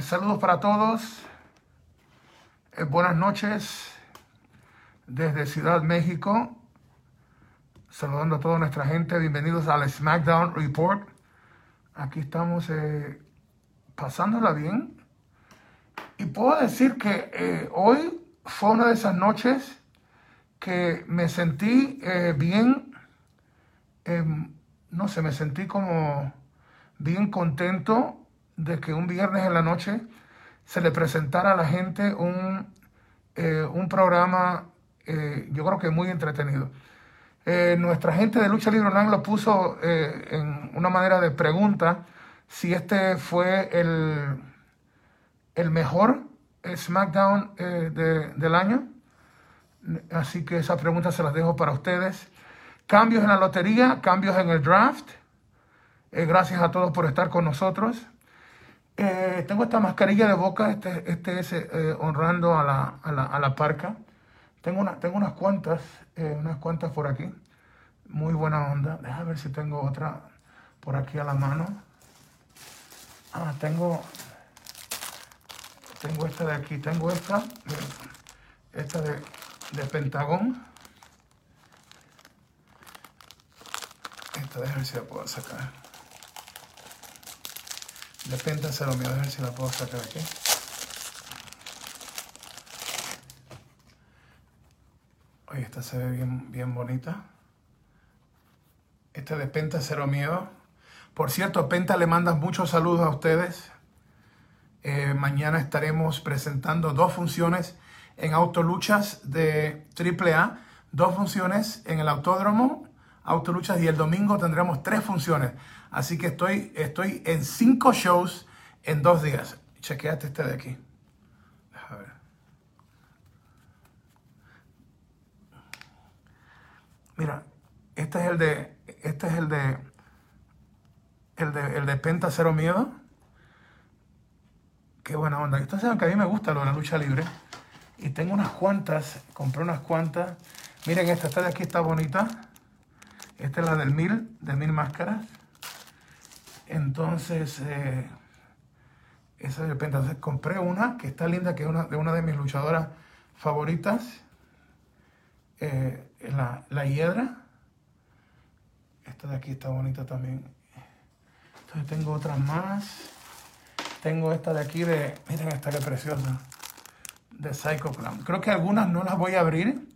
Eh, saludos para todos. Eh, buenas noches desde Ciudad México. Saludando a toda nuestra gente. Bienvenidos al SmackDown Report. Aquí estamos eh, pasándola bien. Y puedo decir que eh, hoy fue una de esas noches que me sentí bien, em, no sé, me sentí como bien contento de que un viernes en la noche se le presentara a la gente un, eh, un programa, eh, yo creo que muy entretenido. Eh, nuestra gente de Lucha Libre Online lo puso en una manera de pregunta si este fue el, el mejor SmackDown de- del año. Así que esa pregunta se las dejo para ustedes. Cambios en la lotería, cambios en el draft. Gracias a todos por estar con nosotros. Eh, tengo esta mascarilla de boca, este, este es eh, honrando a la, a la, a la parca. Tengo, una, tengo unas cuantas, eh, unas cuantas por aquí. Muy buena onda. Déjame ver si tengo otra por aquí a la mano. Ah, tengo, tengo esta de aquí, tengo esta, esta de, de Pentagón. Esta, déjame si la puedo sacar. De Penta mío, déjame ver si la puedo sacar aquí. Oye, esta se ve bien, bien bonita. Este de Penta Cero Miedo. Por cierto, Penta le manda muchos saludos a ustedes. Eh, mañana estaremos presentando dos funciones en Autoluchas de AAA, dos funciones en el Autódromo, Autoluchas, y el domingo tendremos tres funciones. Así que estoy, estoy en cinco shows en dos días. Chequeate este de aquí. Ver. Mira, este es el de, este es el de, el de, el de Penta Cero Miedo. Qué buena onda. Ustedes saben que a mí me gusta lo de la lucha libre. Y tengo unas cuantas, compré unas cuantas. Miren esta, esta de aquí está bonita. Esta es la del mil, de mil máscaras. Entonces, eh, esa de repente, entonces compré una que está linda, que es una, de una de mis luchadoras favoritas. Eh, la, la hiedra. Esta de aquí está bonita también. Entonces tengo otras más. Tengo esta de aquí de, miren esta que preciosa, de Psycho Clown. Creo que algunas no las voy a abrir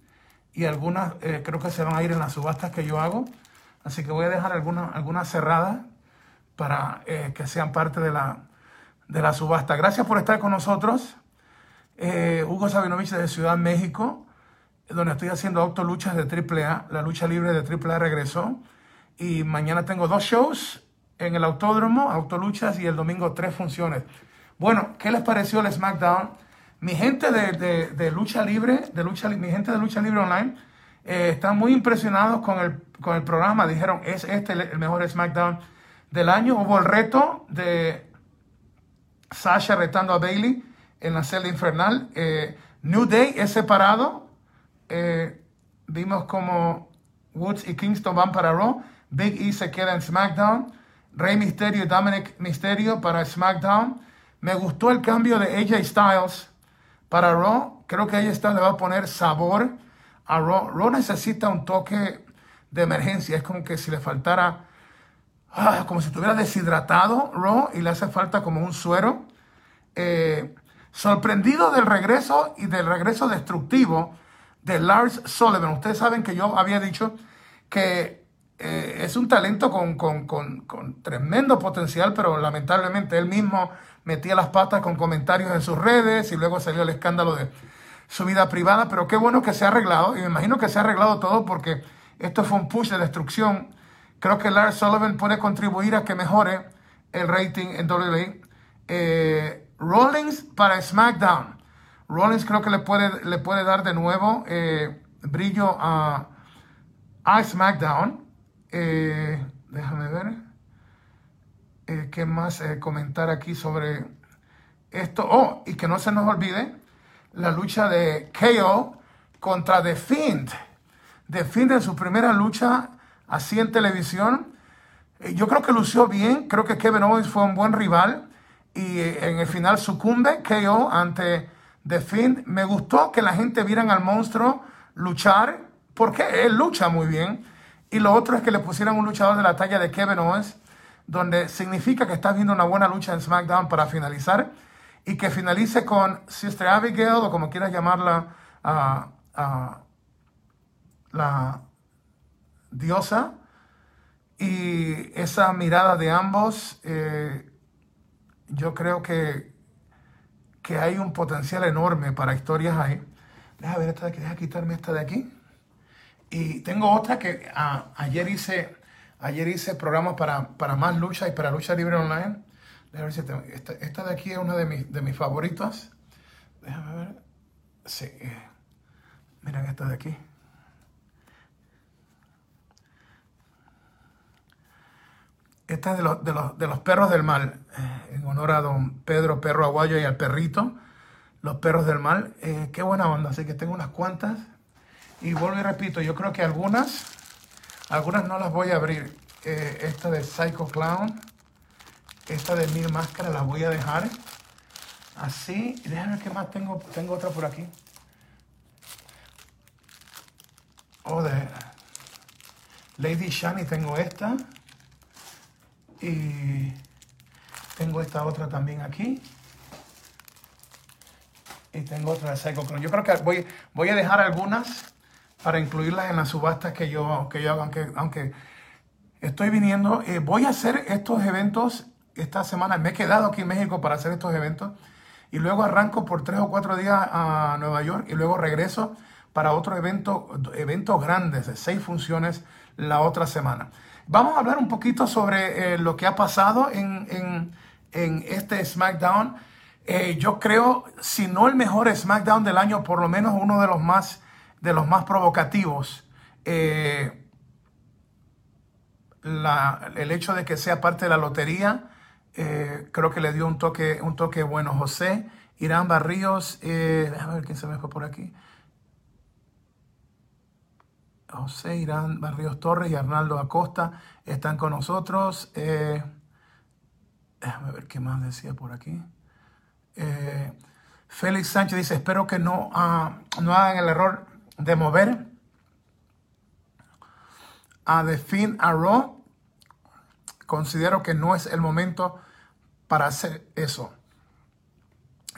y algunas eh, creo que se van a ir en las subastas que yo hago. Así que voy a dejar algunas, algunas cerradas para eh, que sean parte de la, de la subasta. Gracias por estar con nosotros. Eh, Hugo Sabinovich de Ciudad México, donde estoy haciendo autoluchas de AAA. La lucha libre de AAA regresó. Y mañana tengo dos shows en el autódromo, autoluchas, y el domingo tres funciones. Bueno, ¿qué les pareció el SmackDown? Mi gente de, de- de lucha libre, de lucha, mi gente de lucha libre online, eh, están muy impresionados con el, con el programa. Dijeron, es este el mejor SmackDown del año. Hubo el reto de Sasha retando a Bailey en la celda infernal. Eh, New Day es separado. Eh, vimos como Woods y Kingston van para Raw. Big E se queda en SmackDown. Rey Mysterio y Dominic Mysterio para SmackDown. Me gustó el cambio de AJ Styles para Raw. Creo que AJ Styles le va a poner sabor a Raw. Raw necesita un toque de emergencia. Es como que si le faltara ah, como si estuviera deshidratado Raw y le hace falta como un suero. Eh, sorprendido del regreso y del regreso destructivo de Lars Sullivan. Ustedes saben que yo había dicho que eh, es un talento con, con- con- con tremendo potencial, pero lamentablemente él mismo metía las patas con comentarios en sus redes y luego salió el escándalo de su vida privada. Pero qué bueno que se ha arreglado y me imagino que se ha arreglado todo porque esto fue un push de destrucción. Creo que Lars Sullivan puede contribuir a que mejore el rating en WWE. Eh, Rollins para SmackDown. Rollins creo que le puede, le puede dar de nuevo eh, brillo a, a SmackDown. Eh, déjame ver. ¿Qué más comentar aquí sobre esto? Oh, y que no se nos olvide la lucha de KO contra The Fiend. The Fiend en su primera lucha así en televisión. Eh, Yo creo que lució bien. Creo que Kevin Owens fue un buen rival. y en el final sucumbe KO ante The Finn. Me gustó que la gente vieran al monstruo luchar porque él lucha muy bien. Y lo otro es que le pusieran un luchador de la talla de Kevin Owens, donde significa que estás viendo una buena lucha en SmackDown para finalizar y que finalice con Sister Abigail o como quieras llamarla, la diosa. Y esa mirada de ambos, eh, yo creo que, que hay un potencial enorme para historias ahí. Deja ver esta de aquí, deja quitarme esta de aquí. Y tengo otra que ah, ayer hice ayer hice programas para, para más lucha y para lucha libre online. Ver si esta, esta, de aquí es una de mis, de mis favoritas. Déjame ver. Sí. Miren esta de aquí. Esta es de los, de los, de los perros del mal, eh, en honor a don Pedro Perro Aguayo y al perrito. Los perros del mal. Eh, qué buena onda. Así que tengo unas cuantas. Y vuelvo y repito, yo creo que algunas, algunas no las voy a abrir. Eh, esta de Psycho Clown, esta de Mil Máscaras las voy a dejar así. Y déjame ver qué más tengo. Tengo otra por aquí. Oh, de Lady Shani tengo esta. Y tengo esta otra también aquí. Y tengo otra de. Yo creo que voy, voy a dejar algunas para incluirlas en las subastas que yo, que yo hago, aunque, aunque estoy viniendo. Eh, voy a hacer estos eventos esta semana. Me he quedado aquí en México para hacer estos eventos. Y luego arranco por tres o cuatro días a Nueva York y luego regreso para otro evento, eventos grandes de seis funciones la otra semana. Vamos a hablar un poquito sobre eh, lo que ha pasado en, en, este SmackDown. Eh, yo creo, si no el mejor SmackDown del año, por lo menos uno de los más de los más provocativos. Eh, el hecho de que sea parte de la lotería, creo que le dio un toque, un toque bueno. José, Irán Barríos, eh, déjame ver quién se me fue por aquí. José, Irán Barríos Torres y Arnaldo Acosta están con nosotros. déjame ver qué más decía por aquí. Félix Sánchez dice, espero que no, ah, no hagan el error de mover a The Fin Arrow, considero que no es el momento para hacer eso.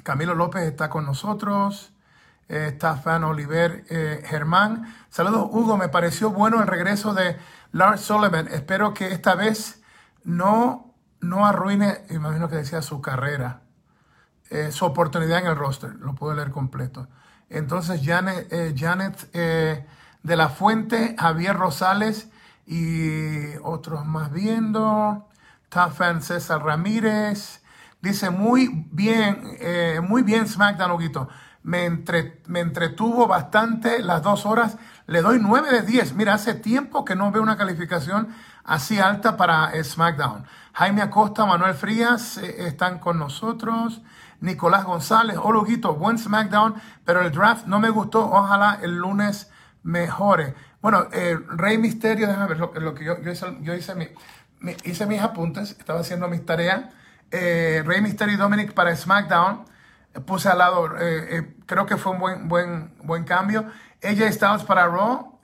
Camilo López está con nosotros. Eh, está Fan Oliver eh, Germán. Saludos, Hugo. Me pareció bueno el regreso de Lars Sullivan. Espero que esta vez no, no arruine, imagino que decía su carrera, eh, su oportunidad en el roster. Lo puedo leer completo. Entonces Janet, eh, Janet de la Fuente, Javier Rosales y otros más viendo. Tafan César Ramírez. Dice muy bien, muy bien SmackDown, Huguito. Me, me entretuvo bastante las dos horas. Le doy 9 de 10. Mira, hace tiempo que no veo una calificación así alta para SmackDown. Jaime Acosta, Manuel Frías están con nosotros. Nicolás González, oh Luguito, buen SmackDown, pero el draft no me gustó, ojalá el lunes mejore. Bueno, eh, Rey Misterio, déjame ver lo, que yo, hice, yo hice, mi, hice mis apuntes, estaba haciendo mis tareas. Eh, Rey Misterio y Dominic para SmackDown, puse al lado, eh, creo que fue un buen, buen, buen cambio. AJ Styles para Raw,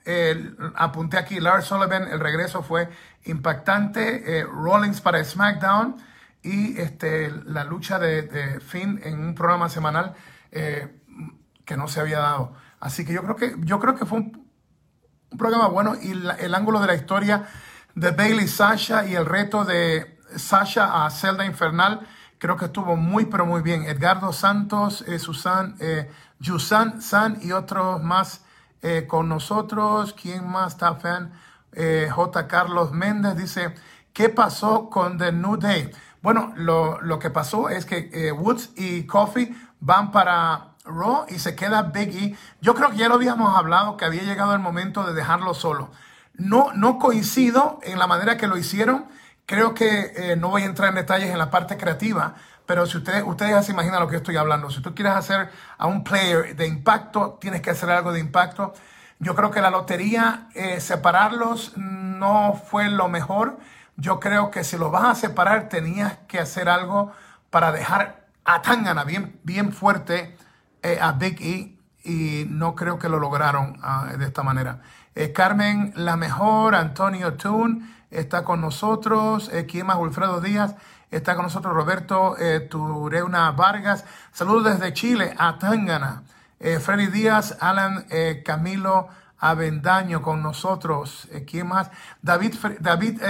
apunté aquí, Lars Sullivan, el regreso fue impactante. Rollins para SmackDown y este, la lucha de, Finn en un programa semanal eh, que no se había dado. Así que yo creo que, yo creo que fue un, programa bueno y el ángulo de la historia de Bailey Sasha y el reto de Sasha a Zelda Infernal creo que estuvo muy pero muy bien. Edgardo Santos, eh, Susan, eh, Yusan San y otros más eh, con nosotros. ¿Quién más está fan? J. Carlos Méndez dice, ¿qué pasó con The New Day? Bueno, lo, que pasó es que eh, Woods y Coffee van para Raw y se queda Big E. Yo creo que ya lo habíamos hablado, que había llegado el momento de dejarlo solo. No, no coincido en la manera que lo hicieron. Creo que eh, no voy a entrar en detalles en la parte creativa, pero si ustedes, ustedes ya se imaginan lo que estoy hablando. Si tú quieres hacer a un player de impacto, tienes que hacer algo de impacto. Yo creo que la lotería, eh, separarlos no fue lo mejor. Yo creo que si los vas a separar tenías que hacer algo para dejar a Tangana bien, bien fuerte eh, a Big E y no creo que lo lograron ah, de esta manera. Eh, Carmen La Mejor, Antonio Tun está con nosotros, eh, ¿quién más? Wilfredo Díaz está con nosotros, Roberto eh, Tureuna Vargas, saludos desde Chile a Tangana, Freddy Díaz, Alan Camilo Avendaño con nosotros, ¿quién más? David, David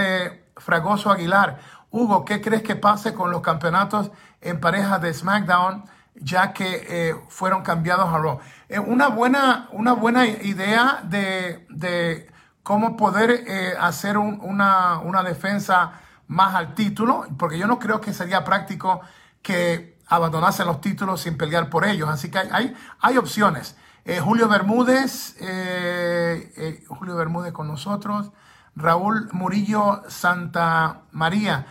Fragoso Aguilar, Hugo, ¿qué crees que pase con los campeonatos en pareja de SmackDown? ya que eh, fueron cambiados a Raw. Eh, una, buena, una buena idea de, cómo poder eh, hacer una, una, defensa más al título, porque yo no creo que sería práctico que abandonasen los títulos sin pelear por ellos. Así que hay, hay, opciones. Julio Bermúdez, Julio Bermúdez con nosotros, Raúl Murillo Santa María,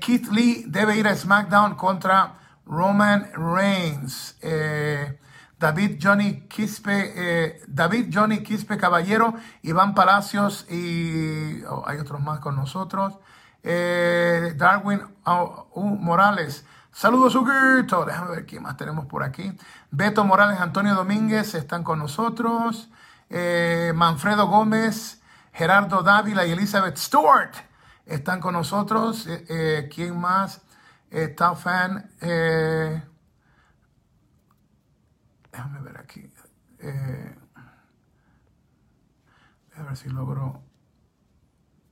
Keith Lee debe ir a SmackDown contra Roman Reigns, eh, David Johnny Quispe, eh, David Johnny Quispe Caballero, Iván Palacios y oh, hay otros más con nosotros. Eh, Darwin Morales. Saludos, Huguito. Déjame ver quién más tenemos por aquí. Beto Morales, Antonio Domínguez están con nosotros. Manfredo Gómez, Gerardo Dávila y Elizabeth Stewart están con nosotros. ¿Quién más? Está fan. Eh, déjame ver aquí. Eh, a ver si logro.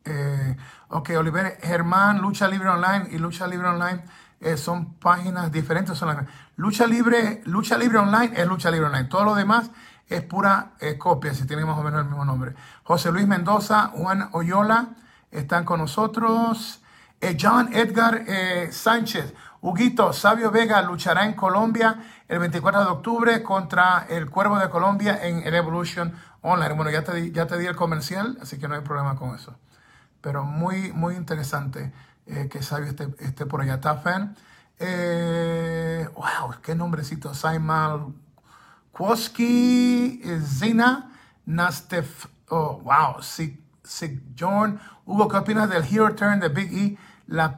Eh, ok, Oliver Germán, Lucha Libre Online y Lucha Libre Online son páginas diferentes. Lucha Libre, Lucha Libre Online es Lucha Libre Online. Todo lo demás es pura copia, si tiene más o menos el mismo nombre. José Luis Mendoza, Juan Oyola están con nosotros. Eh, John Edgar eh, Sánchez. Huguito, Sabio Vega luchará en Colombia el 24 de octubre contra el Cuervo de Colombia en el Evolution Online. Bueno, ya te, di, ya te di el comercial, así que no hay problema con eso. Pero muy, muy interesante eh, que Sabio esté, por allá. ¿Está fan? wow, qué nombrecito. Simon Kwoski, Zina, Nastef. Oh, wow. Sig, Sig John. Hugo, ¿qué opinas del Hero Turn de Big E? La,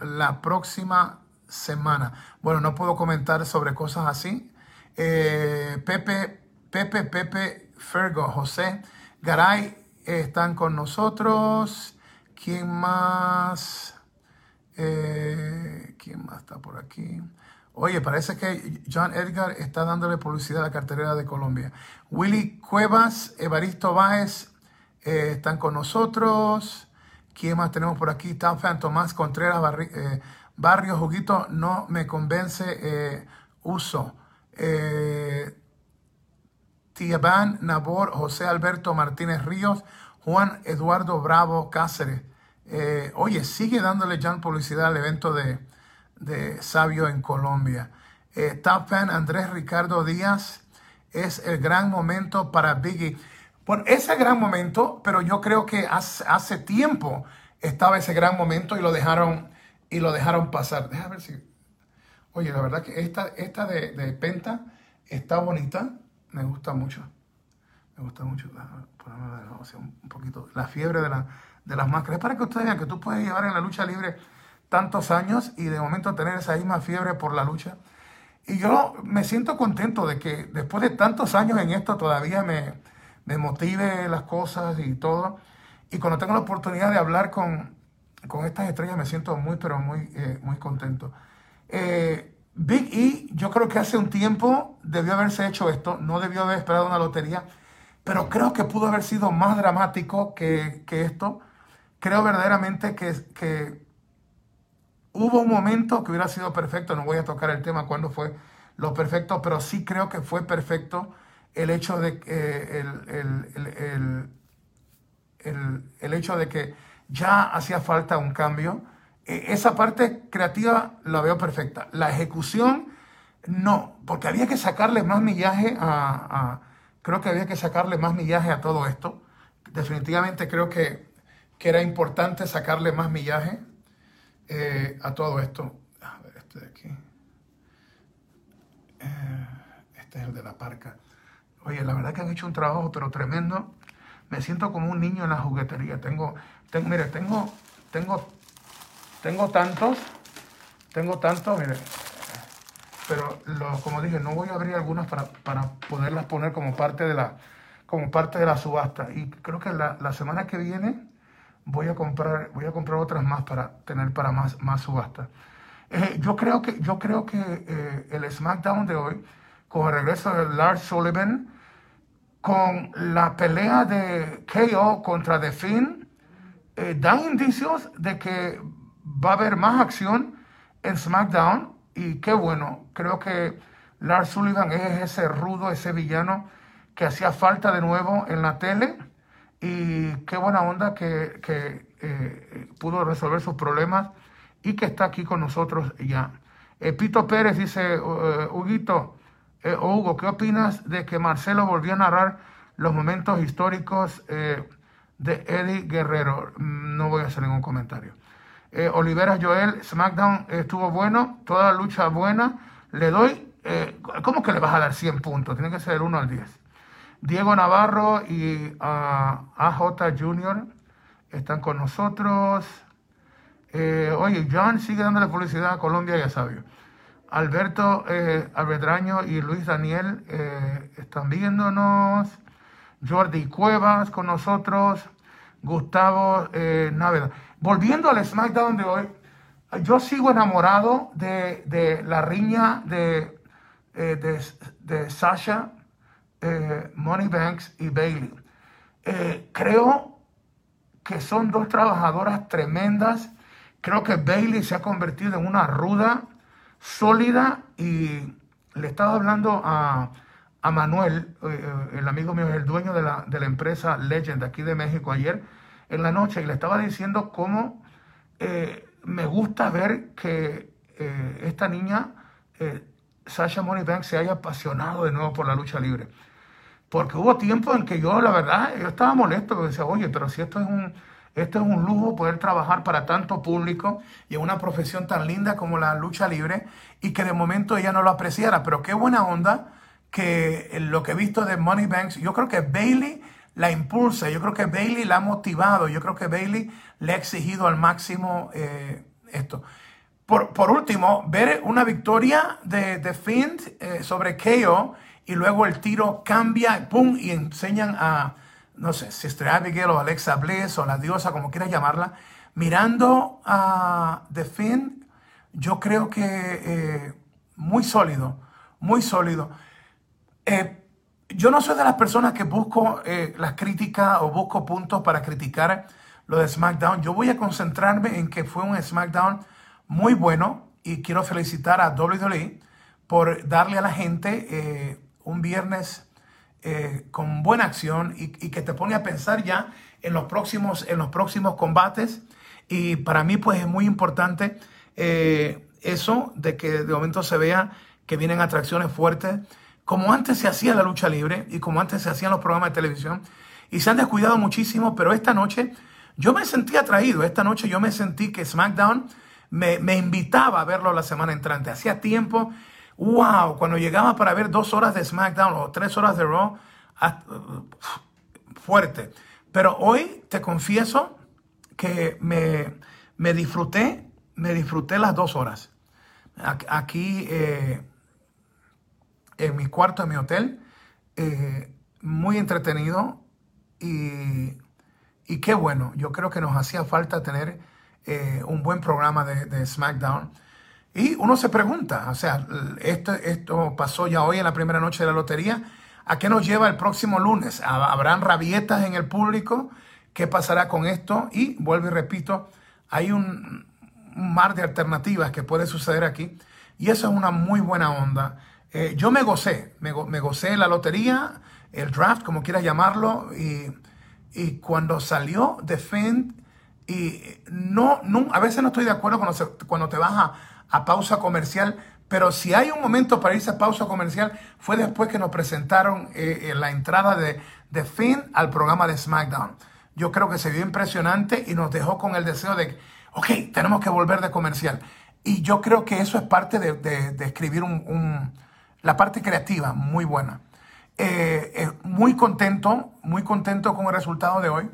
la próxima semana. Bueno, no puedo comentar sobre cosas así. Eh, Pepe, Pepe, Pepe, Fergo, José, Garay están con nosotros. ¿Quién más? Eh, ¿Quién más está por aquí? Oye, parece que John Edgar está dándole publicidad a la carterera de Colombia. Willy Cuevas, Evaristo Báez eh, están con nosotros. ¿Quién más tenemos por aquí? Fan Tomás Contreras eh, Barrio Juguito, no me convence eh, uso. Eh, Nabor, José Alberto Martínez Ríos, Juan Eduardo Bravo Cáceres. Eh, oye, sigue dándole ya publicidad al evento de, de Sabio en Colombia. Fan Andrés Ricardo Díaz, es el gran momento para Biggie. Bueno, ese gran momento, pero yo creo que hace, tiempo estaba ese gran momento y lo dejaron, y lo dejaron pasar. Déjame ver si. Oye, la verdad que esta, esta de, Penta está bonita. Me gusta mucho. Me gusta mucho. un poquito. La fiebre de, la, de las máscaras. Es para que ustedes vean que tú puedes llevar en la lucha libre tantos años y de momento tener esa misma fiebre por la lucha. Y yo me siento contento de que después de tantos años en esto todavía me, me motive las cosas y todo. Y cuando tengo la oportunidad de hablar con, con estas estrellas me siento muy, pero muy, eh, muy contento. Eh, Big E, yo creo que hace un tiempo debió haberse hecho esto, no debió haber esperado una lotería, pero creo que pudo haber sido más dramático que, que esto. Creo verdaderamente que, que hubo un momento que hubiera sido perfecto, no voy a tocar el tema cuándo fue lo perfecto, pero sí creo que fue perfecto el hecho de, el, el, hecho de que ya hacía falta un cambio. E, esa parte creativa la veo perfecta. La ejecución, no, porque había que sacarle más millaje a, creo que había que sacarle más millaje a todo esto. Definitivamente creo que, que era importante sacarle más millaje eh, a todo esto. A ver, este de aquí. Eh, este es el de la parca. Oye, la verdad que han hecho un trabajo pero tremendo. Me siento como un niño en la juguetería. Tengo, mire, tengo, tengo, tengo tantos Tengo tanto, mire. Pero lo, como dije, no voy a abrir algunas para, para poderlas poner como parte de la, como parte de la subasta. Y creo que la, la semana que viene voy a comprar, voy a comprar otras más para tener para más, más subasta. Eh, yo creo que, yo creo que eh, el SmackDown de hoy, con el regreso de Lars Sullivan, con la pelea de KO contra The Finn, eh, dan indicios de que va a haber más acción en SmackDown y qué bueno, creo que Lars Sullivan es ese rudo, ese villano que hacía falta de nuevo en la tele y qué buena onda que, que pudo resolver sus problemas y que está aquí con nosotros ya. Eh, Pito Pérez dice, Huguito, eh, Hugo, ¿qué opinas de que Marcelo volvió a narrar los momentos históricos eh, de Eddie Guerrero? Mm, no voy a hacer ningún comentario. Olivera Joel, SmackDown estuvo bueno, toda la lucha buena. Le doy, ¿cómo que le vas a dar 100 puntos? Tiene que ser 1 al 10. Diego Navarro y AJ Junior están con nosotros. Eh, oye, John sigue dándole publicidad a Colombia y a Sabio. Alberto eh, y Luis Daniel eh, están viéndonos. Jordi Cuevas con nosotros. Gustavo eh, Naveda. Volviendo al SmackDown de hoy, yo sigo enamorado de, la riña de, de, de Sasha, Moneybanks y Bailey. creo que son dos trabajadoras tremendas Creo que Bailey se ha convertido en una ruda, sólida y le estaba hablando a, Manuel, eh, eh, el amigo mío, el dueño de la, empresa Legend aquí de México ayer en la noche y le estaba diciendo cómo eh, me gusta ver que esta niña, Sasha Moneybank, se haya apasionado de nuevo por la lucha libre. Porque hubo tiempo en que yo, la verdad, yo estaba molesto, porque decía, oye, pero si esto es un esto es un lujo poder trabajar para tanto público y en una profesión tan linda como la lucha libre y que de momento ella no lo apreciara. Pero qué buena onda que lo que he visto de Money Banks, yo creo que Bailey la impulsa, yo creo que Bailey la ha motivado, yo creo que Bailey le ha exigido al máximo eh, esto. Por, último, ver una victoria de, de Finn eh, sobre KO y luego el tiro cambia, pum, y enseñan a, no sé, Sister Abigail o Alexa Bliss o la diosa, como quieras llamarla, mirando a The Finn, yo creo que eh, muy sólido, muy sólido. Eh, yo no soy de las personas que busco eh, las críticas o busco puntos para criticar lo de SmackDown. Yo voy a concentrarme en que fue un SmackDown muy bueno y quiero felicitar a WWE por darle a la gente un viernes eh, con buena acción y, que te pone a pensar ya en los próximos, en los próximos combates. Y para mí pues es muy importante eh, eso de que de momento se vea que vienen atracciones fuertes, como antes se hacía la lucha libre y como antes se hacían los programas de televisión. Y se han descuidado muchísimo, pero esta noche yo me sentí atraído. Esta noche yo me sentí que SmackDown me, me invitaba a verlo la semana entrante. Hacía tiempo wow, cuando llegaba para ver dos horas de SmackDown o tres horas de Raw, fuerte. Pero hoy te confieso que me, disfruté, me disfruté las dos horas. Aquí eh, en mi cuarto, en mi hotel, eh, muy entretenido y, qué bueno. Yo creo que nos hacía falta tener eh, un buen programa de SmackDown. Y uno se pregunta, o sea, esto, esto pasó ya hoy en la primera noche de la lotería, ¿a qué nos lleva el próximo lunes? ¿Habrán rabietas en el público? ¿Qué pasará con esto? Y vuelvo y repito, hay un, mar de alternativas que puede suceder aquí y eso es una muy buena onda. Eh, yo me gocé, me, me, gocé la lotería, el draft, como quieras llamarlo, y, y cuando salió Defend, y no, no, a veces no estoy de acuerdo cuando, cuando te vas a a pausa comercial, pero si hay un momento para irse a pausa comercial, fue después que nos presentaron eh, eh, la entrada de, de Finn al programa de SmackDown. Yo creo que se vio impresionante y nos dejó con el deseo de, ok, tenemos que volver de comercial. Y yo creo que eso es parte de, escribir un, la parte creativa, muy buena. Eh, muy contento, muy contento con el resultado de hoy.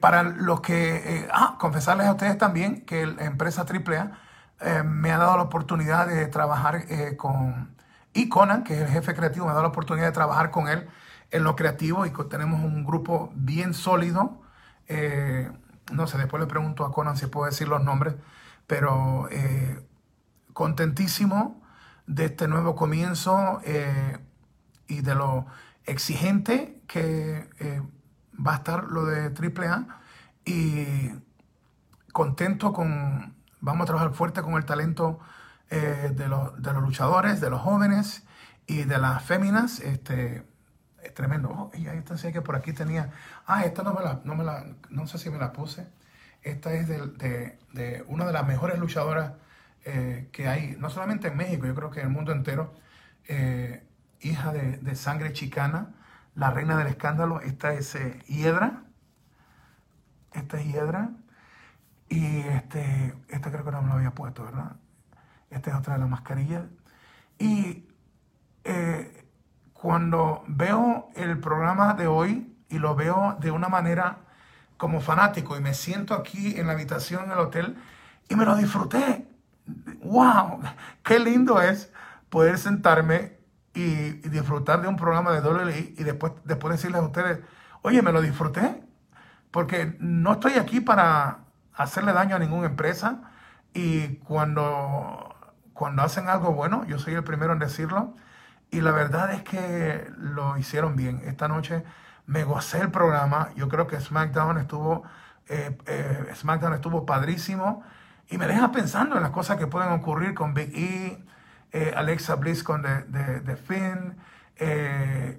para los que, ah, confesarles a ustedes también que la empresa AAA eh, me ha dado la oportunidad de trabajar eh, con... Y Conan, que es el jefe creativo, me ha dado la oportunidad de trabajar con él en lo creativo y tenemos un grupo bien sólido. Eh, no sé, después le pregunto a Conan si puedo decir los nombres, pero contentísimo de este nuevo comienzo y de lo exigente que va a estar lo de AAA y contento con, vamos a trabajar fuerte con el talento eh, de, los, de, los, luchadores, de los jóvenes y de las féminas. Este, es tremendo. Oh, y ahí que por aquí tenía, ah, esta no me la, no me la, no sé si me la puse. Esta es de, de, una de las mejores luchadoras eh, que hay, no solamente en México, yo creo que en el mundo entero. Eh, hija de, sangre chicana, la reina del escándalo. Esta es Hiedra. Esta es Hiedra. Y este, esta creo que no me lo había puesto, ¿verdad? Esta es otra de las mascarillas. Y eh, cuando veo el programa de hoy y lo veo de una manera como fanático y me siento aquí en la habitación del hotel y me lo disfruté. ¡Wow! ¡Qué lindo es poder sentarme y, disfrutar de un programa de WWE y después, después decirles a ustedes, oye, me lo disfruté? Porque no estoy aquí para hacerle daño a ninguna empresa y cuando, cuando hacen algo bueno, yo soy el primero en decirlo. Y la verdad es que lo hicieron bien. Esta noche me gocé el programa, yo creo que SmackDown estuvo, eh, eh, SmackDown estuvo padrísimo. Y me deja pensando en las cosas que pueden ocurrir con Big E, eh, Alexa Bliss con The, Finn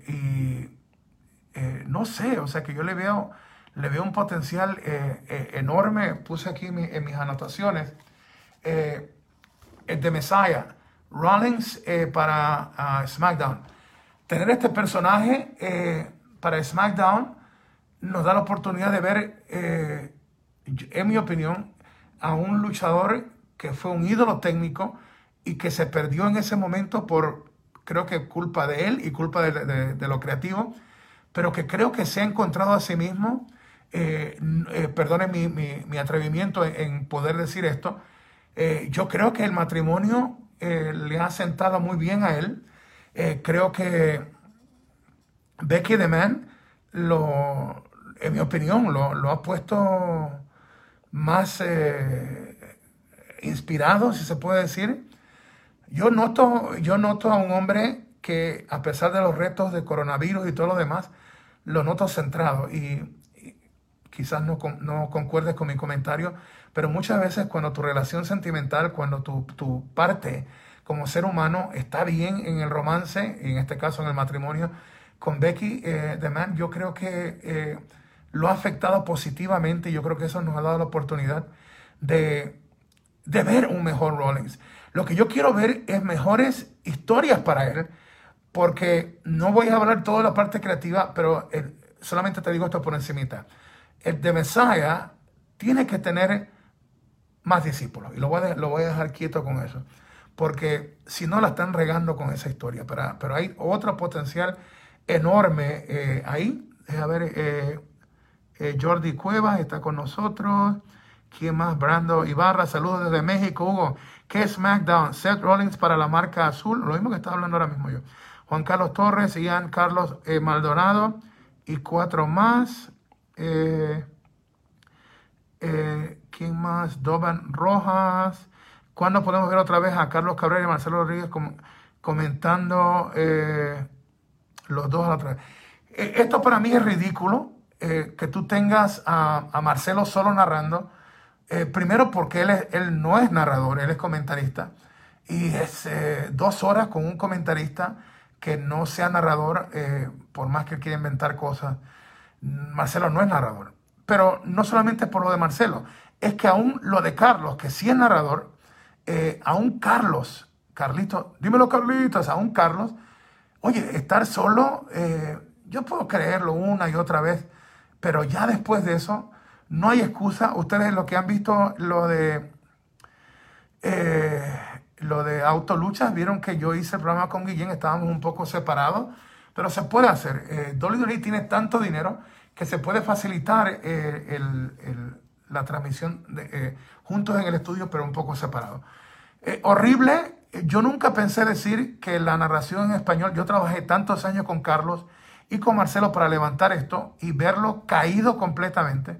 y no sé, o sea que yo le veo le veo un potencial eh, eh, enorme. Puse aquí en mis anotaciones. Eh, el de Messiah, Rollins para ah, SmackDown. Tener este personaje para SmackDown nos da la oportunidad de ver, en mi opinión, a un luchador que fue un ídolo técnico y que se perdió en ese momento por, creo que culpa de él y culpa de, de lo creativo, pero que creo que se ha encontrado a sí mismo eh, eh, perdone mi, atrevimiento en, poder decir esto, eh, yo creo que el matrimonio le ha sentado muy bien a él. creo que Becky the Man, lo, en mi opinión, lo, ha puesto más inspirado, si se puede decir. Yo noto, yo noto a un hombre que a pesar de los retos de coronavirus y todo lo demás, lo noto centrado. Y quizás no, no concuerdes con mi comentario, pero muchas veces cuando tu relación sentimental, cuando tu, tu parte como ser humano está bien en el romance, en este caso en el matrimonio, con Becky eh, The Man, yo creo que eh, lo ha afectado positivamente y yo creo que eso nos ha dado la oportunidad de, de ver un mejor Rollins. Lo que yo quiero ver es mejores historias para él, porque no voy a hablar toda la parte creativa, pero eh, solamente te digo esto por encimita el de Messiah tiene que tener más discípulos. Y lo voy a, lo voy a dejar quieto con eso. Porque si no la están regando con esa historia. Pero, pero hay otro potencial enorme eh, ahí. A ver, eh, eh, Jordi Cuevas está con nosotros. ¿Quién más? Brando Ibarra, saludos desde México. Hugo, ¿qué SmackDown? Seth Rollins para la marca azul. Lo mismo que estaba hablando ahora mismo yo. Juan Carlos Torres, Ian Carlos Maldonado y cuatro más. Eh, eh, ¿Quién más? Doban Rojas. ¿Cuándo podemos ver otra vez a Carlos Cabrera y Marcelo Rodríguez comentando eh, los dos a la otra vez? Esto para mí es ridículo, que tú tengas a, Marcelo solo narrando. primero porque él, él no es narrador, él es comentarista. Y es dos horas con un comentarista que no sea narrador, por más que él quiera inventar cosas. Marcelo no es narrador. Pero no solamente por lo de Marcelo, es que aún lo de Carlos, que sí es narrador, eh, aún Carlos, Carlito, dímelo Carlitos, aún Carlos, oye, estar solo, eh, yo puedo creerlo una y otra vez, pero ya después de eso, no hay excusa. Ustedes lo que han visto, lo de... Eh, lo de autoluchas, vieron que yo hice el programa con Guillén, estábamos un poco separados, pero se puede hacer. Eh, WWE tiene tanto dinero que se puede facilitar eh, la transmisión eh, juntos en el estudio, pero un poco separados. Eh, horrible. Yo nunca pensé decir que la narración en español, yo trabajé tantos años con Carlos y con Marcelo para levantar esto y verlo caído completamente.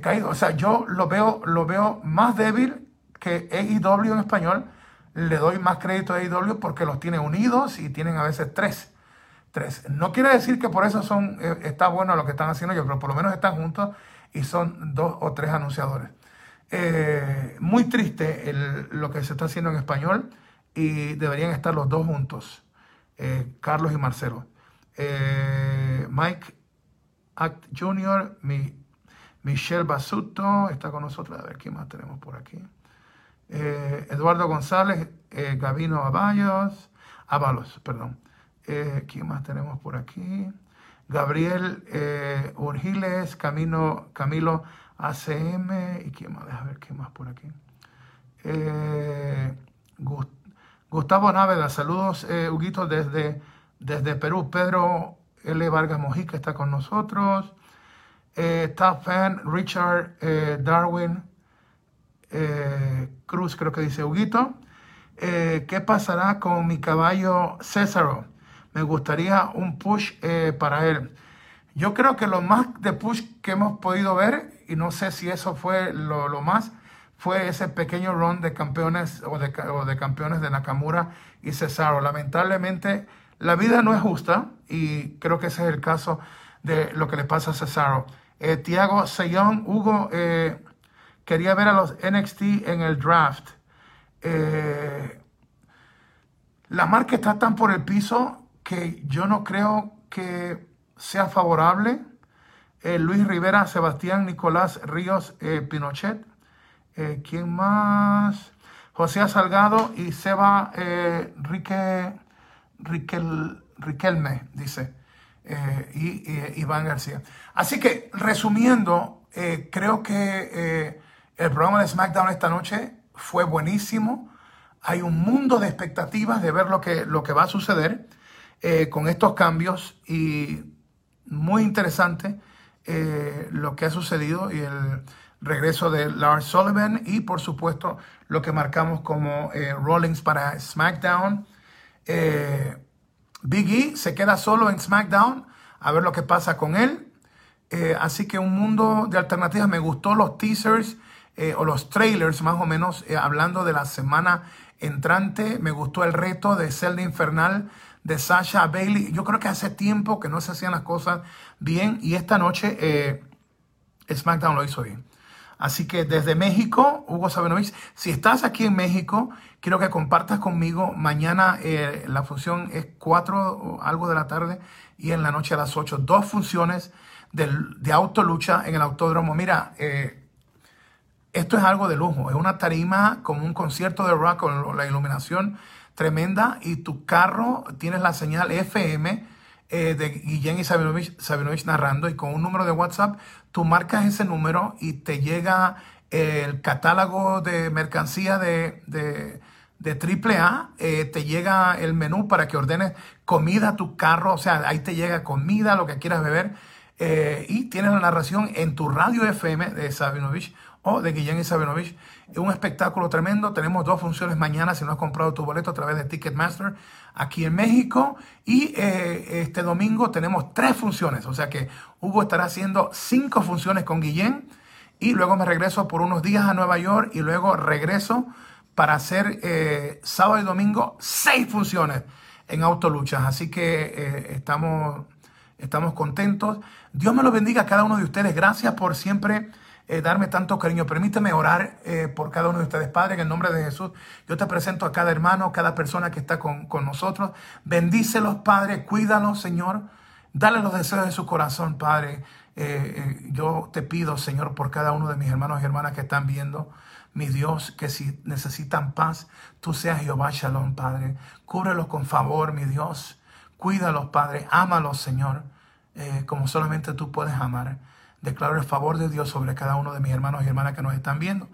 Caído. O sea, yo lo veo, lo veo más débil que AEW en español. Le doy más crédito a AEW porque los tiene unidos y tienen a veces tres. No quiere decir que por eso son, eh, está bueno lo que están haciendo ellos, pero por lo menos están juntos y son dos o tres anunciadores. Eh, muy triste lo que se está haciendo en español y deberían estar los dos juntos, eh, Carlos y Marcelo. Mike Act Jr., mi, Michelle Basuto está con nosotros. A ver, ¿quién más tenemos por aquí? Eduardo González, Gabino Abayos, Avalos, perdón. ¿Quién más tenemos por aquí? Gabriel Urgiles, Camino, Camilo ACM, ¿y quién más? Deja ver qué más por aquí. Eh, Gustavo Náveda, saludos, eh, Huguito, desde, desde Perú. Pedro L. Vargas Mojica está con nosotros. Eh, Top Fan, Richard eh, Darwin Cruz, creo que dice Huguito. ¿Qué pasará con mi caballo Césaro? Me gustaría un push para él. Yo creo que lo más de push que hemos podido ver y no sé si eso fue lo, más, fue ese pequeño run de campeones o de, campeones de Nakamura y Cesaro. Lamentablemente, la vida no es justa y creo que ese es el caso de lo que le pasa a Cesaro. Eh, Tiago Seyón, Hugo, eh, quería ver a los NXT en el draft. Eh, la marca está tan por el piso que yo no creo que sea favorable eh, Luis Rivera, Sebastián Nicolás Ríos eh, Pinochet. Eh, ¿Quién más? José Salgado y Seba Rique, Riquelme, dice. y, Iván García. Así que, resumiendo, creo que el programa de SmackDown esta noche fue buenísimo. Hay un mundo de expectativas de ver lo que, lo que va a suceder con estos cambios y muy interesante. Eh, lo que ha sucedido y el regreso de Lars Sullivan y por supuesto lo que marcamos como eh, Rollins para SmackDown. Eh, Big E se queda solo en SmackDown a ver lo que pasa con él. así que un mundo de alternativas. Me gustó los teasers o los trailers más o menos hablando de la semana entrante. Me gustó el reto de Zelda Infernal de Sasha Bailey. Yo creo que hace tiempo que no se hacían las cosas bien y esta noche eh, SmackDown lo hizo bien. Así que desde México, Hugo Sabinovich, si estás aquí en México, quiero que compartas conmigo. Mañana eh, la función es 4 o algo de la tarde y en la noche a las 8. Dos funciones de, de autolucha en el autódromo. Mira, eh, esto es algo de lujo. Es una tarima como un concierto de rock con la iluminación tremenda y tu carro tienes la señal FM eh, de Guillén y Sabinovich, narrando y con un número de WhatsApp, tú marcas ese número y te llega el catálogo de mercancía de, de, de AAA, eh, te llega el menú para que ordenes comida a tu carro, o sea, ahí te llega comida, lo que quieras beber, eh, y tienes la narración en tu radio FM de Sabinovich o de Guillén y Sabinovich un espectáculo tremendo. Tenemos dos funciones mañana si no has comprado tu boleto a través de Ticketmaster aquí en México. Y eh, este domingo tenemos tres funciones. O sea que Hugo estará haciendo cinco funciones con Guillén. Y luego me regreso por unos días a Nueva York y luego regreso para hacer eh, sábado y domingo seis funciones en Autoluchas. Así que eh, estamos, estamos contentos. Dios me lo bendiga a cada uno de ustedes. Gracias por siempre eh, darme tanto cariño. Permíteme orar eh, por cada uno de ustedes, Padre, en el nombre de Jesús. Yo te presento a cada hermano, cada persona que está con, nosotros. Bendícelos, Padre, cuídalos, Señor. Dale los deseos de su corazón, Padre. Eh, yo te pido, Señor, por cada uno de mis hermanos y hermanas que están viendo, mi Dios, que si necesitan paz, tú seas Jehová Shalom, Padre. Cúbrelos con favor, mi Dios. Cuídalos, Padre. Ámalos, Señor, como solamente tú puedes amar. Declaro el favor de Dios sobre cada uno de mis hermanos y hermanas que nos están viendo.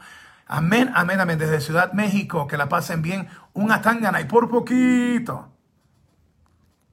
Amén, amén, amén. Desde Ciudad México, que la pasen bien. Un atangana y por poquito.